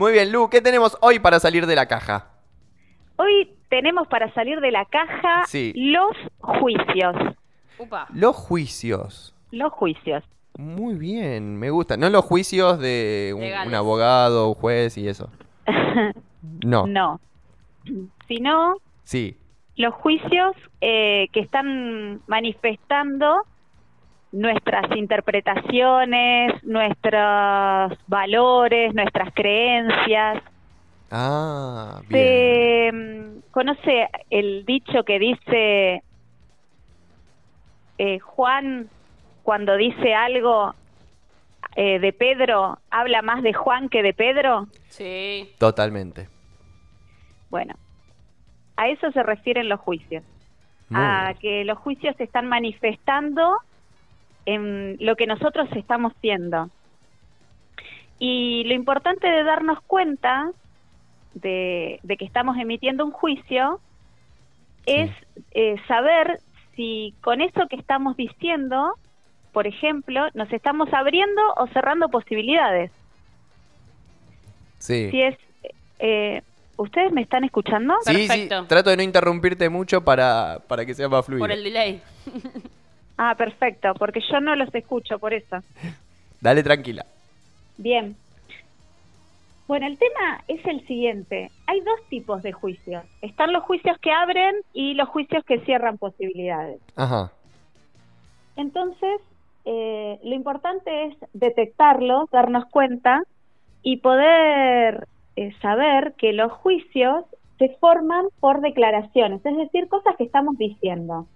Muy bien, Lu, ¿qué tenemos hoy para salir de la caja? Hoy tenemos para salir de la caja Sí. los juicios. Upa. Los juicios. Los juicios. Muy bien, me gusta. No los juicios de un abogado, un juez y eso. No. No. Sino Sí. los juicios eh, que están manifestando nuestras interpretaciones, nuestros valores, nuestras creencias. Ah, bien. Se mm, conoce el dicho que dice eh, Juan cuando dice algo eh, de Pedro, habla más de Juan que de Pedro. Sí. Totalmente. Bueno, a eso se refieren los juicios. Muy a bien. que los juicios se están manifestando en lo que nosotros estamos siendo. Y lo importante de darnos cuenta de, de que estamos emitiendo un juicio es eh, saber si con eso que estamos diciendo, por ejemplo, nos estamos abriendo o cerrando posibilidades. Sí. Si es, eh, ¿ustedes me están escuchando? Sí, sí, Perfecto. trato de no interrumpirte mucho para, para que sea más fluido. Por el delay. Ah, perfecto, porque yo no los escucho por eso. Dale tranquila. Bien. Bueno, el tema es el siguiente. Hay dos tipos de juicios. Están los juicios que abren y los juicios que cierran posibilidades. Ajá. Entonces, eh, lo importante es detectarlos, darnos cuenta y poder eh, saber que los juicios se forman por declaraciones, es decir, cosas que estamos diciendo.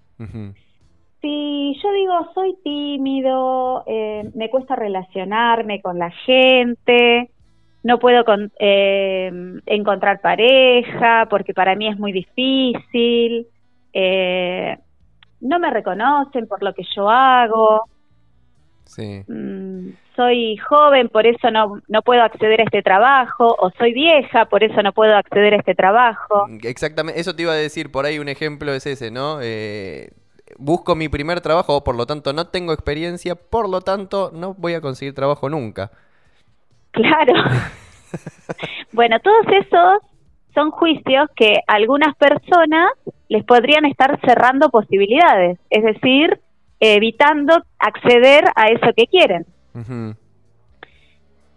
Si yo digo soy tímido, eh, me cuesta relacionarme con la gente, no puedo con- eh, encontrar pareja porque para mí es muy difícil, eh, no me reconocen por lo que yo hago, Sí. mm, soy joven, por eso no, no puedo acceder a este trabajo, o soy vieja, por eso no puedo acceder a este trabajo. Exactamente, eso te iba a decir, por ahí un ejemplo es ese, ¿no? Busco mi primer trabajo, por lo tanto no tengo experiencia, por lo tanto no voy a conseguir trabajo nunca. Claro. bueno, todos esos son juicios que algunas personas les podrían estar cerrando posibilidades, es decir, evitando acceder a eso que quieren.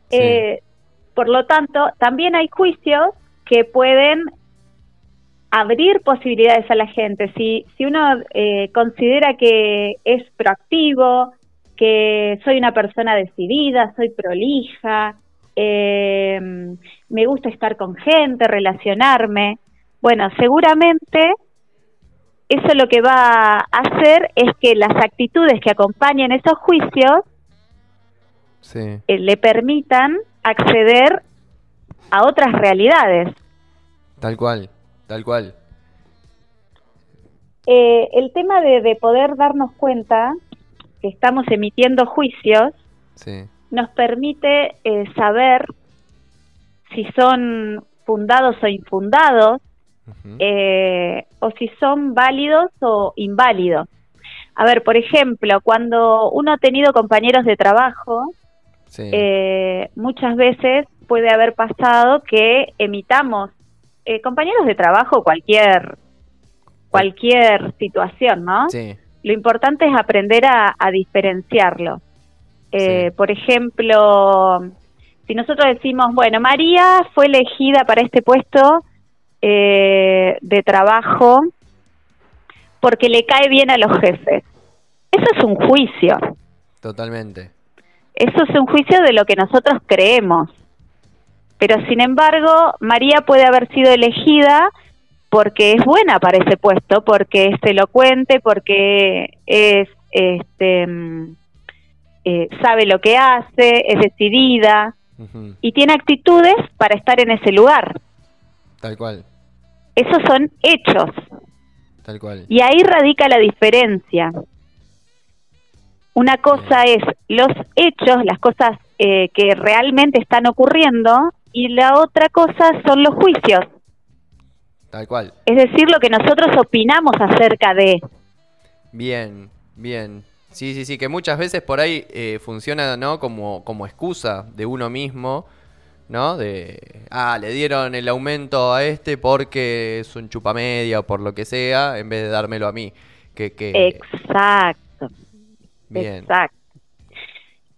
Sí. Eh, por lo tanto, también hay juicios que pueden abrir posibilidades a la gente. Si, si uno eh, considera que es proactivo, que soy una persona decidida, soy prolija, eh, me gusta estar con gente, relacionarme, bueno, seguramente eso lo que va a hacer es que las actitudes que acompañan esos juicios Sí. eh, le permitan acceder a otras realidades. Tal cual, tal cual. Eh, el tema de, de poder darnos cuenta que estamos emitiendo juicios Sí. nos permite eh, saber si son fundados o infundados, eh, o si son válidos o inválidos. A ver, por ejemplo, cuando uno ha tenido compañeros de trabajo, Sí. muchas veces puede haber pasado que emitamos eh, compañeros de trabajo cualquier cualquier situación, ¿no? Sí. Lo importante es aprender a, a diferenciarlo. Eh, Sí. Por ejemplo, si nosotros decimos, bueno, María fue elegida para este puesto eh, de trabajo porque le cae bien a los jefes. Eso es un juicio. Totalmente. Eso es un juicio de lo que nosotros creemos. Pero sin embargo, María puede haber sido elegida porque es buena para ese puesto, porque es elocuente, porque es, este, mm, eh, sabe lo que hace, es decidida y tiene actitudes para estar en ese lugar. Tal cual, Esos son hechos tal cual. y ahí radica la diferencia. Una cosa es los hechos, las cosas eh, que realmente están ocurriendo, y la otra cosa son los juicios, Tal cual. es decir, lo que nosotros opinamos acerca de. Bien, bien. Sí, sí, sí, que muchas veces por ahí eh, funciona, ¿no? Como, como excusa de uno mismo ¿no? De, ah, le dieron el aumento a este porque es un chupamedia o por lo que sea, en vez de dármelo a mí. Que, que... Exacto. Bien. Exacto.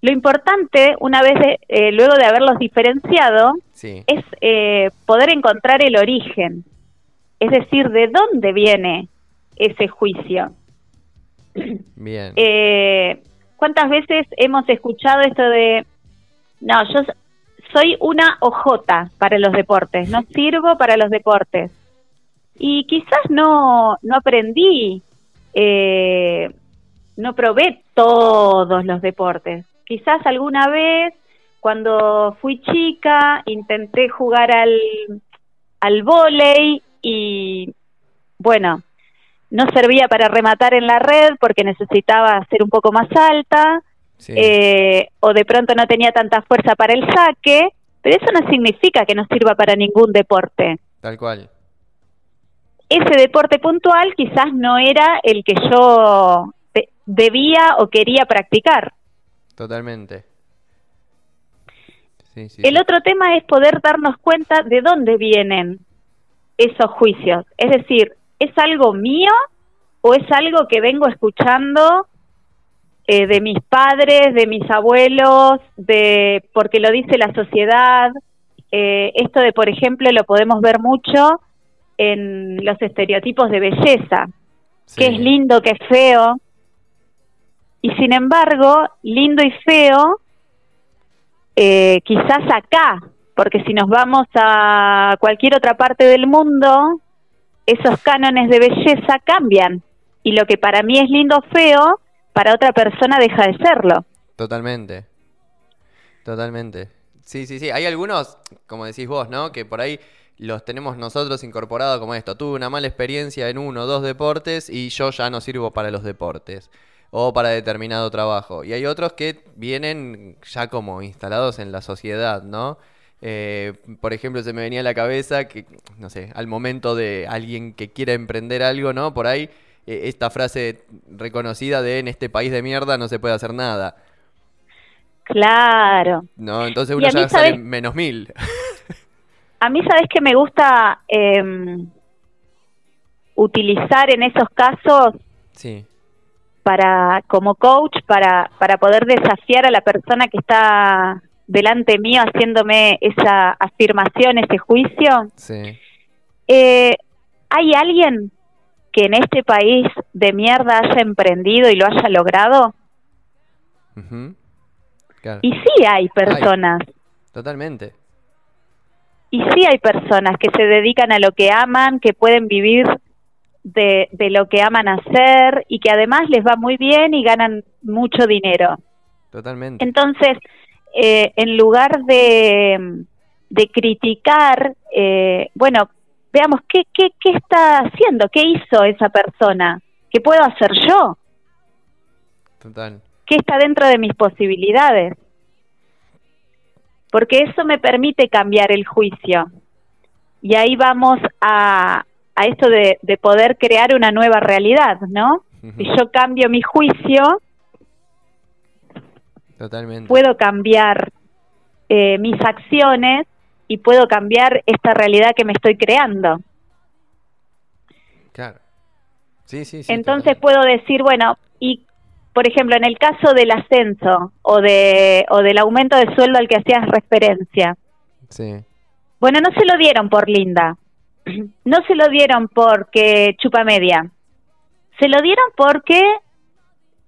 Lo importante, una vez eh, luego de haberlos diferenciado, es eh, poder encontrar el origen, es decir, de dónde viene ese juicio. Bien. Eh, ¿Cuántas veces hemos escuchado esto de, no, yo soy una ojota para los deportes, no sirvo para los deportes? Y quizás no, no aprendí, no probé todos los deportes quizás alguna vez cuando fui chica intenté jugar al, al vóley y bueno, no servía para rematar en la red porque necesitaba ser un poco más alta eh, o de pronto no tenía tanta fuerza para el saque, pero eso no significa que no sirva para ningún deporte. Tal cual. Ese deporte puntual quizás no era el que yo debía o quería practicar. Totalmente. el otro tema es poder darnos cuenta de dónde vienen esos juicios. Es decir, ¿es algo mío o es algo que vengo escuchando eh, de mis padres, de mis abuelos, de porque lo dice la sociedad? Eh, esto de, por ejemplo, lo podemos ver mucho en los estereotipos de belleza. Qué es lindo, qué es feo. Y sin embargo, lindo y feo, eh, quizás acá, porque si nos vamos a cualquier otra parte del mundo, esos cánones de belleza cambian. Y lo que para mí es lindo o feo, para otra persona deja de serlo. Totalmente. Totalmente. Sí, sí, sí. Hay algunos, como decís vos, ¿no? Que por ahí los tenemos nosotros incorporados como esto. Tuve una mala experiencia en uno o dos deportes y yo ya no sirvo para los deportes o para determinado trabajo. Y hay otros que vienen ya como instalados en la sociedad, ¿no? Eh, por ejemplo, se me venía a la cabeza que, no sé, al momento de alguien que quiera emprender algo, ¿no? Por ahí, eh, esta frase reconocida de en este país de mierda no se puede hacer nada. Claro. No, entonces uno ya sale menos mil. a mí, ¿sabes que me gusta em, utilizar en esos casos? Sí para como coach para para poder desafiar a la persona que está delante mío haciéndome esa afirmación, ese juicio. Sí. Eh, ¿Hay alguien que en este país de mierda haya emprendido y lo haya logrado? Y sí hay personas. Totalmente. Y sí hay personas que se dedican a lo que aman, que pueden vivir de, de lo que aman hacer y que además les va muy bien y ganan mucho dinero. Totalmente. Entonces, eh, en lugar de, de criticar, eh, bueno, veamos qué, qué, qué está haciendo, qué hizo esa persona, qué puedo hacer yo. Total. ¿Qué está dentro de mis posibilidades? Porque eso me permite cambiar el juicio. Y ahí vamos a, a esto de, poder crear una nueva realidad, ¿no? Si yo cambio mi juicio, Totalmente. puedo cambiar eh, mis acciones y puedo cambiar esta realidad que me estoy creando. Claro. Sí, sí, sí. Entonces puedo decir, bueno, y por ejemplo, en el caso del ascenso o, de, o del aumento de sueldo al que hacías referencia. Sí. Bueno, no se lo dieron por linda no se lo dieron porque chupa media, se lo dieron porque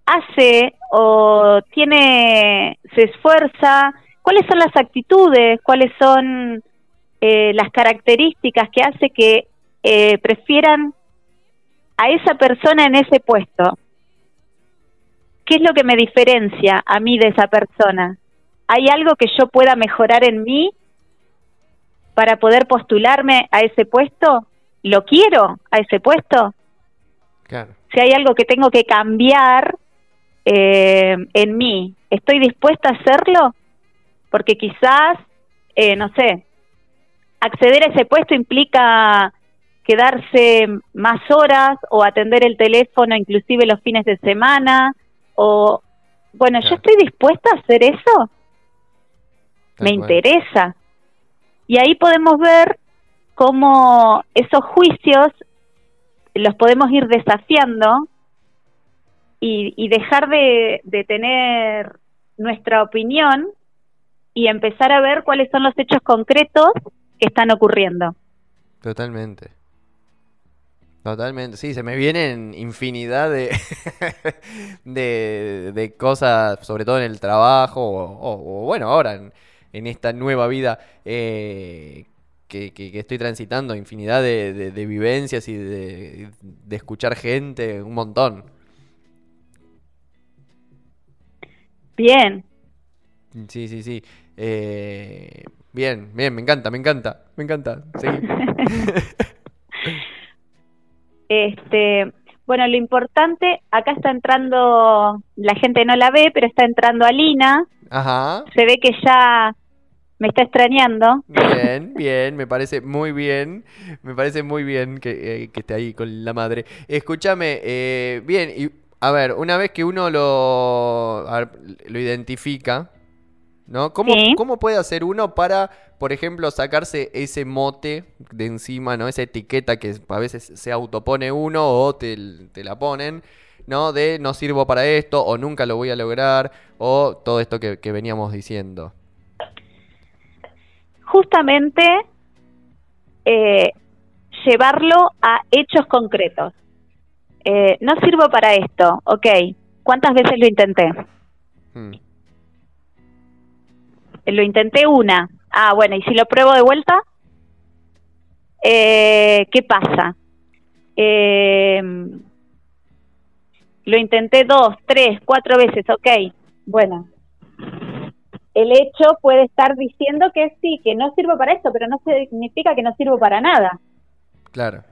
hace o tiene, se esfuerza, cuáles son las actitudes, cuáles son eh, las características que hace que eh, prefieran a esa persona en ese puesto. ¿Qué es lo que me diferencia a mí de esa persona? ¿Hay algo que yo pueda mejorar en mí para poder postularme a ese puesto? ¿Lo quiero a ese puesto? Claro. Si hay algo que tengo que cambiar eh, en mí, ¿estoy dispuesta a hacerlo? Porque quizás, eh, no sé, acceder a ese puesto implica quedarse más horas o atender el teléfono inclusive los fines de semana o bueno, ¿yo estoy dispuesta a hacer eso? ¿Me interesa? Y ahí podemos ver cómo esos juicios los podemos ir desafiando y, dejar de, de tener nuestra opinión y empezar a ver cuáles son los hechos concretos que están ocurriendo. Totalmente. Totalmente, sí, se me vienen infinidad de, de, cosas, sobre todo en el trabajo, o, bueno, ahora en, esta nueva vida eh, que, que, estoy transitando, infinidad de, vivencias y de, escuchar gente, un montón. Bien. Sí, sí, sí. Eh, bien, bien, me encanta, me encanta, me encanta. Sí. Este, bueno, lo importante, acá está entrando, la gente no la ve, pero está entrando Alina. Ajá. Se ve que ya me está extrañando. Bien, bien, me parece muy bien. Me parece muy bien que, eh, esté ahí con la madre. Escúchame, eh, bien, y a ver, una vez que uno lo, lo identifica, ¿no? ¿Cómo, ¿Cómo puede hacer uno para por ejemplo, sacarse ese mote de encima, ¿no? Esa etiqueta que a veces se autopone uno o te, la ponen, ¿no? De no sirvo para esto o nunca lo voy a lograr o todo esto que, veníamos diciendo. Justamente eh, llevarlo a hechos concretos. Eh, no sirvo para esto, ok. ¿Cuántas veces lo intenté? Hmm. Lo intenté una, Ah, bueno, ¿y si lo pruebo de vuelta? Eh, ¿Qué pasa? Eh, lo intenté dos, tres, cuatro veces, ok. Bueno, el hecho puede estar diciendo que sí, que no sirvo para esto, pero no significa que no sirvo para nada. Claro.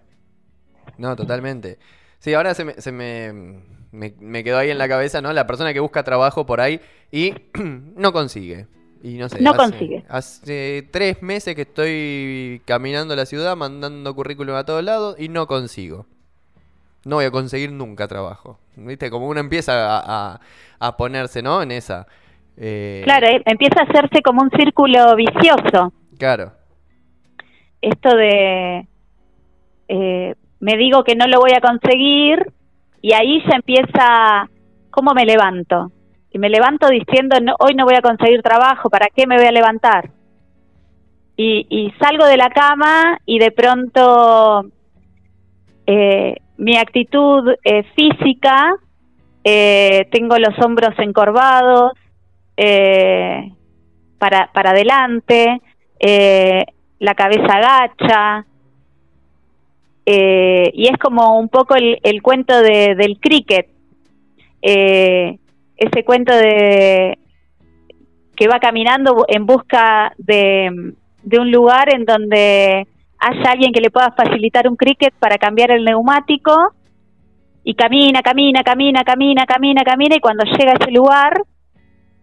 No, totalmente. Sí, ahora se me, se me, me quedó ahí en la cabeza, ¿no? La persona que busca trabajo por ahí y no consigue. Y no sé, no consigue. Hace tres meses que estoy caminando la ciudad, mandando currículum a todos lados y no consigo. No voy a conseguir nunca trabajo. ¿Viste? Como uno empieza a, a, ponerse, ¿no? En esa. Eh, claro, eh, empieza a hacerse como un círculo vicioso. Claro. Esto de. Eh, me digo que no lo voy a conseguir y ahí ya empieza. ¿Cómo me levanto? y me levanto diciendo, hoy no voy a conseguir trabajo, ¿para qué me voy a levantar? Y, salgo de la cama y de pronto eh, mi actitud eh, física, eh, tengo los hombros encorvados para, para adelante, la cabeza agacha, y es como un poco el, el cuento de, del cricket. Eh, ese cuento de que va caminando en busca de, un lugar en donde haya alguien que le pueda facilitar un cricket para cambiar el neumático y camina, camina, camina, camina, camina, camina y cuando llega a ese lugar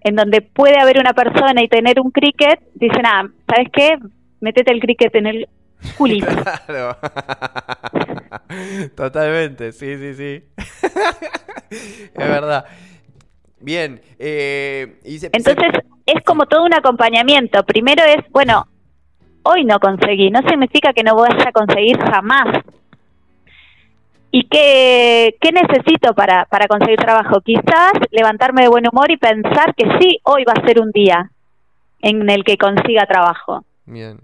en donde puede haber una persona y tener un cricket, dicen, ah, ¿sabes qué? Métete el cricket en el culito. Claro. Totalmente, sí, sí, sí. es verdad. Bien. Eh, Entonces es como todo un acompañamiento. Primero es, bueno, hoy no conseguí, no significa que no voy a conseguir jamás. ¿Y qué, qué necesito para, para conseguir trabajo? Quizás levantarme de buen humor y pensar que sí, hoy va a ser un día en el que consiga trabajo. Bien.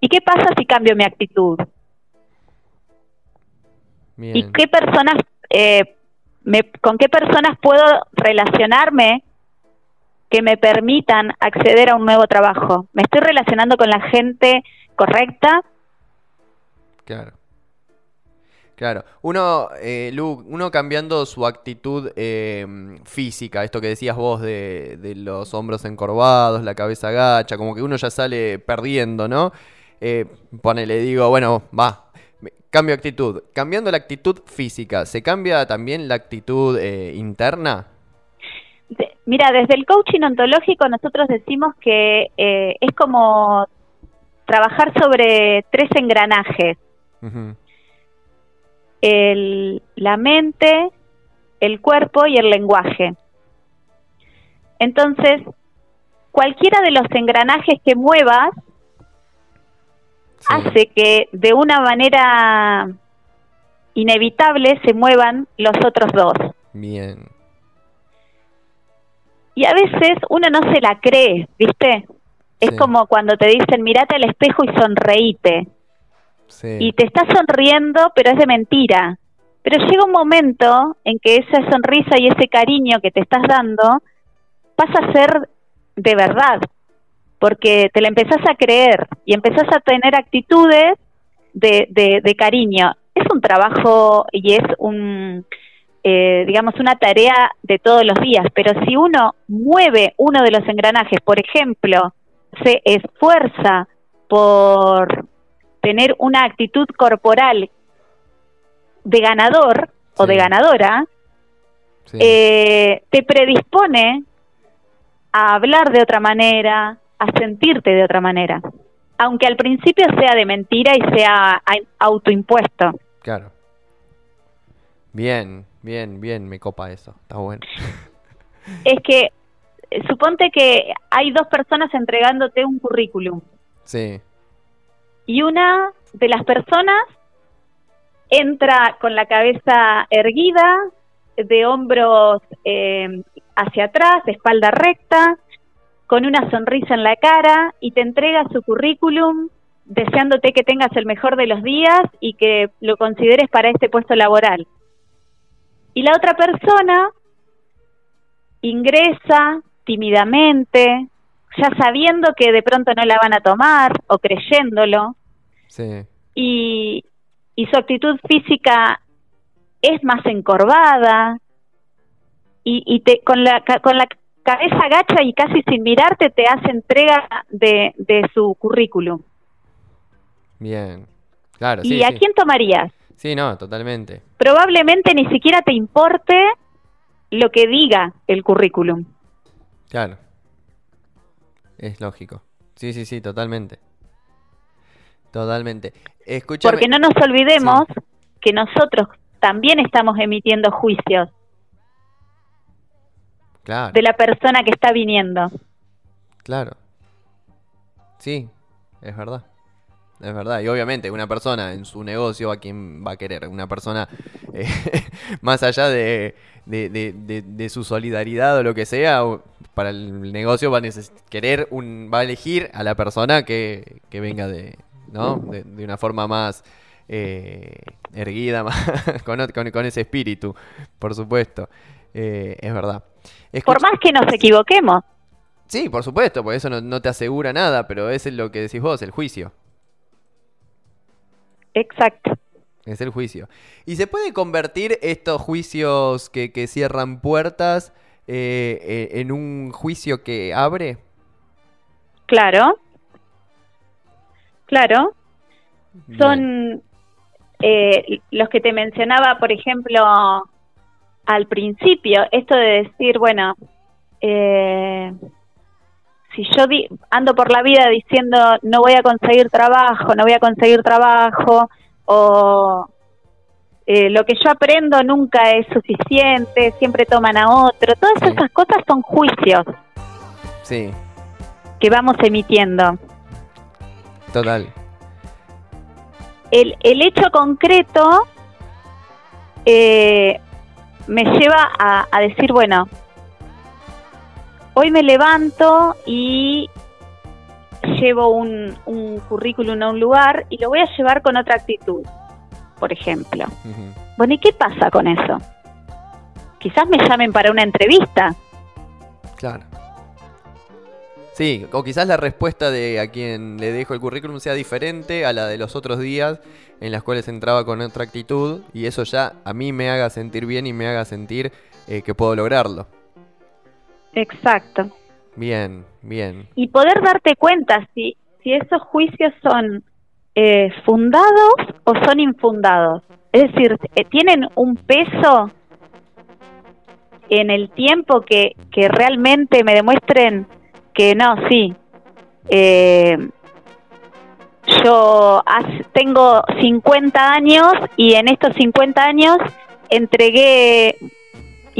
¿Y qué pasa si cambio mi actitud? Bien. ¿Y qué personas eh, con qué personas puedo relacionarme que me permitan acceder a un nuevo trabajo. ¿Me estoy relacionando con la gente correcta? Claro. Claro, uno, eh, uno cambiando su actitud em, física, esto que decías vos de, de, los hombros encorvados, la cabeza agacha, como que uno ya sale perdiendo, ¿no? Eh, ponele, digo, bueno, va, Cambio actitud. Cambiando la actitud física, ¿se cambia también la actitud eh, interna? Mira, desde el coaching ontológico nosotros decimos que eh, es como trabajar sobre tres engranajes. El, la mente, el cuerpo y el lenguaje. Entonces, cualquiera de los engranajes que muevas hace que de una manera inevitable se muevan los otros dos. Bien. Y a veces uno no se la cree, ¿viste? Es Sí. como cuando te dicen, mirate al espejo y sonreíte. Y te estás sonriendo, pero es de mentira. Pero llega un momento en que esa sonrisa y ese cariño que te estás dando pasa a ser de verdad, porque te la empezás a creer y empezás a tener actitudes de, de, de cariño. Es un trabajo y es un, eh, digamos, una tarea de todos los días, pero si uno mueve uno de los engranajes, por ejemplo, se esfuerza por tener una actitud corporal de ganador o de ganadora, Sí. eh, te predispone a hablar de otra manera, a sentirte de otra manera, aunque al principio sea de mentira y sea autoimpuesto. Claro. Bien, bien, bien, me copa eso. Está bueno. Es que eh, suponte que hay dos personas entregándote un currículum Sí, y una de las personas entra con la cabeza erguida, de hombros eh, hacia atrás, espalda recta, con una sonrisa en la cara y te entrega su currículum deseándote que tengas el mejor de los días y que lo consideres para este puesto laboral. Y la otra persona ingresa tímidamente, ya sabiendo que de pronto no la van a tomar o creyéndolo, sí, y, y su actitud física es más encorvada y, y te, con, la, con la cabeza agacha y casi sin mirarte te hace entrega de, de su currículum. bien. Claro, ¿Y sí, a sí. quién tomarías? Sí, no, totalmente. Probablemente ni siquiera te importe lo que diga el currículum. Claro. Es lógico. Sí, sí, sí, totalmente. Totalmente. Escúchame. Porque no nos olvidemos que nosotros también estamos emitiendo juicios Claro, de la persona que está viniendo. claro. Sí, es verdad. Es verdad. Y obviamente una persona en su negocio a quien va a querer. Una persona eh, más allá de, de, de- de- de su solidaridad o lo que sea, para el negocio va a querer un, va a elegir a la persona que, que venga de, ¿no? De, una forma más eh, erguida, más, con, con- con ese espíritu, por supuesto. Eh, es verdad. Por más que nos equivoquemos. Sí, por supuesto, porque eso no, no te asegura nada, pero es lo que decís vos, el juicio. Exacto. Es el juicio. ¿Y se puede convertir estos juicios que, que cierran puertas eh, eh, en un juicio que abre? Claro. Claro. Bien. Son eh, los que te mencionaba, por ejemplo, al principio, esto de decir, bueno, si yo di- ando por la vida diciendo no voy a conseguir trabajo, no voy a conseguir trabajo, o eh, lo que yo aprendo nunca es suficiente, siempre toman a otro, todas Sí. esas cosas son juicios Sí, que vamos emitiendo. total. el, el hecho concreto eh, me lleva a, a decir, bueno, hoy me levanto y llevo un, un currículum a un lugar y lo voy a llevar con otra actitud, por ejemplo. Bueno, ¿y qué pasa con eso? Quizás me llamen para una entrevista. Claro. Sí, o quizás la respuesta de a quien le dejo el currículum sea diferente a la de los otros días en las cuales entraba con otra actitud y eso ya a mí me haga sentir bien y me haga sentir eh, que puedo lograrlo. Exacto. Bien, bien. y poder darte cuenta si, si esos juicios son eh, fundados o son infundados. Es decir, eh, tienen un peso en el tiempo que, que realmente me demuestren que no, sí. eh, yo tengo 50 años y en estos 50 años entregué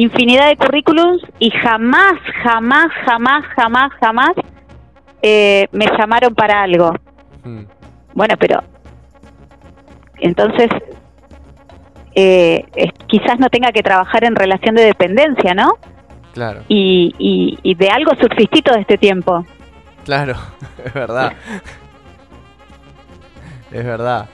infinidad de currículums y jamás, jamás, jamás, jamás, jamás eh, me llamaron para algo. Mm, Bueno, pero entonces eh, es- quizás no tenga que trabajar en relación de dependencia, ¿no? Claro, Y, y, y de algo subsistí todo este tiempo. claro, es verdad. Es verdad.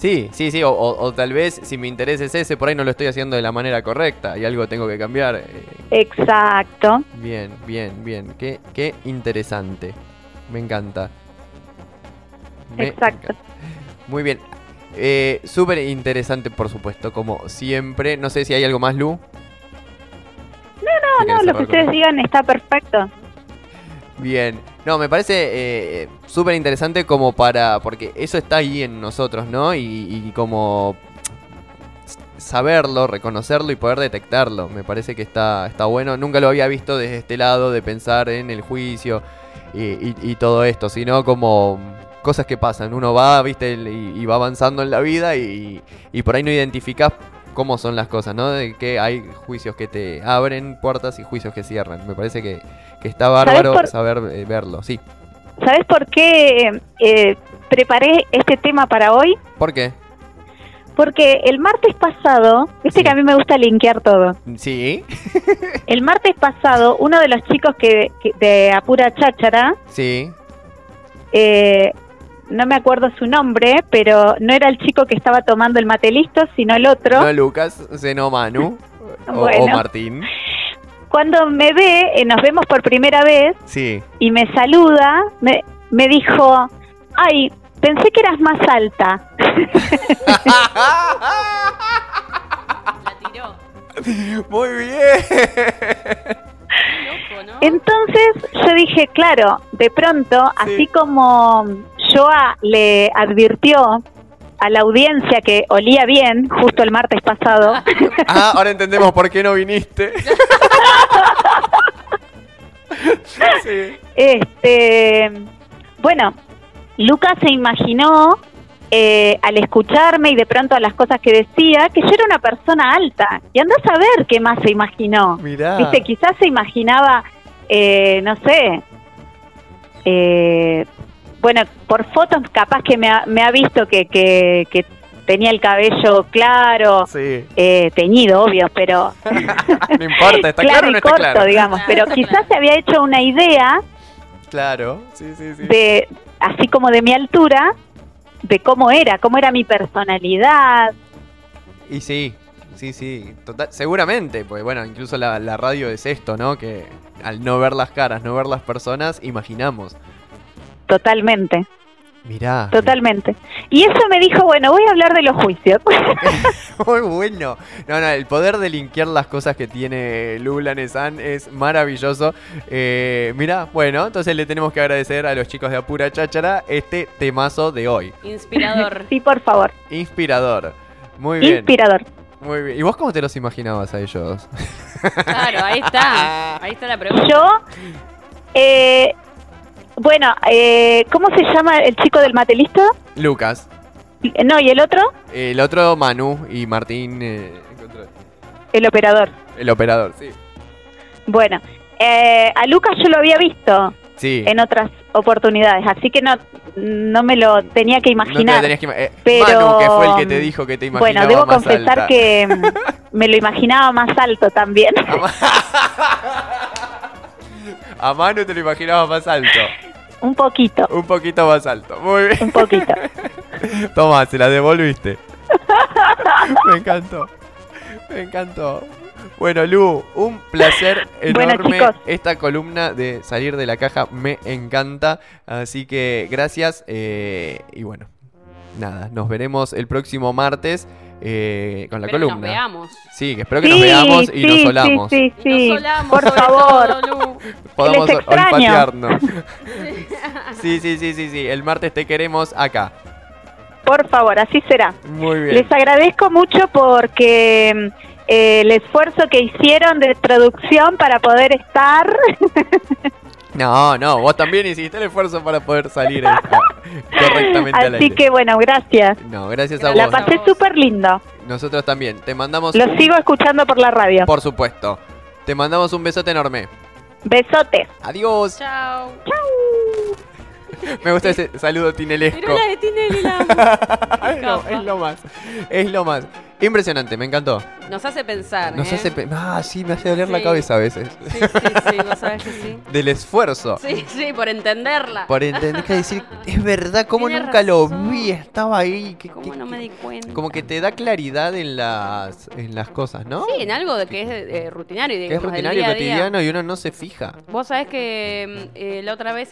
Sí, sí, sí, o, o- o tal vez si mi interés es ese, por ahí no lo estoy haciendo de la manera correcta y algo tengo que cambiar. eh, Exacto. Bien, bien, bien. Qué, qué interesante. Me encanta. Me Exacto. encanta. Muy bien. Eh, Súper interesante, por supuesto, como siempre. No sé si hay algo más, Lu. No, no, lo que ustedes digan está perfecto. Bien. No, me parece eh, súper interesante como para... Porque eso está ahí en nosotros, ¿no? Y, y como saberlo, reconocerlo y poder detectarlo. Me parece que está, está bueno. Nunca lo había visto desde este lado de pensar en el juicio y, y- todo esto, sino como cosas que pasan. Uno va, viste, y, va avanzando en la vida y, y por ahí no identificás cómo son las cosas, ¿no? De que hay juicios que te abren puertas y juicios que cierran. Me parece que, que está bárbaro por- saber eh, verlo, sí. ¿Sabes por qué eh, preparé este tema para hoy? ¿Por qué? Porque el martes pasado, viste Sí. que a mí me gusta linkear todo. Sí, El martes pasado, uno de los chicos que, que- de Apura Cháchara, sí. eh, no me acuerdo su nombre, pero no era el chico que estaba tomando el mate listo, sino el otro. No Lucas, sino Manu. O. Martín. Cuando me ve, eh, nos vemos por primera vez Sí. y me saluda, me, me dijo, ay, pensé que eras más alta. La tiró. Muy bien. Qué loco, ¿no? Entonces yo dije, claro, de pronto, así como Joa le advirtió a la audiencia que olía bien justo el martes pasado, Ah, ahora entendemos por qué no viniste. sí. este, bueno, Lucas se imaginó eh, al escucharme y de pronto a las cosas que decía que yo era una persona alta. Y andás a ver qué más se imaginó. Mirá. Viste, quizás se imaginaba, eh, no sé, eh, bueno, por fotos capaz que me ha, me ha visto que, que, que tenía el cabello claro, Sí. eh, teñido, obvio, pero no importa, ¿está claro, y no está corto, claro? digamos. Pero quizás se había hecho una idea Claro, sí, sí, sí. de, así como de mi altura, de cómo era, cómo era mi personalidad. Y sí, sí, sí, total, seguramente, pues bueno, incluso la, la radio es esto, ¿no? Que al no ver las caras, no ver las personas, imaginamos. Totalmente, Mirá. totalmente. Y eso me dijo, bueno, voy a hablar de los juicios. Muy bueno. No, no, el poder de linkear las cosas que tiene Lula Nesan es maravilloso. Eh, mira, bueno, entonces le tenemos que agradecer a los chicos de Apura Cháchara este temazo de hoy. Inspirador. sí, por favor. Inspirador. Muy bien. Inspirador. Muy bien. ¿Y vos cómo te los imaginabas a ellos? Claro, ahí está. Ahí está la pregunta. Yo, eh, bueno, eh, ¿cómo se llama el chico del mate listo? Lucas. No, ¿y el otro? El otro Manu y Martín, eh, El operador. el operador, sí. Bueno, eh, a Lucas yo lo había visto Sí. en otras oportunidades, así que no, no me lo tenía que No te imaginar. tenías que ima- eh, pero, Manu, que fue el que te dijo que te imaginaba Bueno, debo más confesar alta. que mm, me lo imaginaba más alto también. A Manu te lo imaginabas más alto. Un poquito, Un poquito más alto. Muy bien. un poquito. Toma, se la devolviste. Me encantó. Me encantó. Bueno, Lu, un placer Bueno, enorme. chicos. Esta columna de salir de la caja me encanta. Así que gracias. eh, y bueno, nada, nos veremos el próximo martes eh, con la Espero que columna. Nos veamos. Sí, que espero que nos veamos y nos solamos. Sí, sí, Y sí. nos solamos, Por favor. todo. Podamos olfatearnos. Sí, sí, sí, sí, sí. El martes te queremos acá. Por favor, así será. Muy bien. Les agradezco mucho porque eh, el esfuerzo que hicieron de producción para poder estar. No, no, vos también hiciste el esfuerzo para poder salir eh, correctamente al Así aire. que bueno, gracias. No, gracias a La vos. pasé vos. súper lindo. Nosotros también. Te mandamos Lo un- sigo escuchando por la radio. Por supuesto. Te mandamos un besote enorme. Besotes. Adiós. Chao. Me gusta ese saludo tinelesco. Pero la de Tinelli la amo. es, lo, es lo más. Es lo más. Impresionante, me encantó. Nos hace pensar. Nos ¿eh? hace. pe- Ah, sí, me hace doler la Sí. cabeza a veces. Sí, sí, sí, vos sabés que sí. Del esfuerzo. Sí, sí, por entenderla. Por entender que decir, es verdad, ¿cómo Tiene nunca lo razón. vi? Estaba ahí. que- ¿Cómo que- no me di cuenta? Como que te da claridad en las, en las cosas, ¿no? Sí, en algo de que es eh, rutinario. que es digamos, del rutinario, día a día. cotidiano y uno no se fija. Vos sabés que mm, eh, la otra vez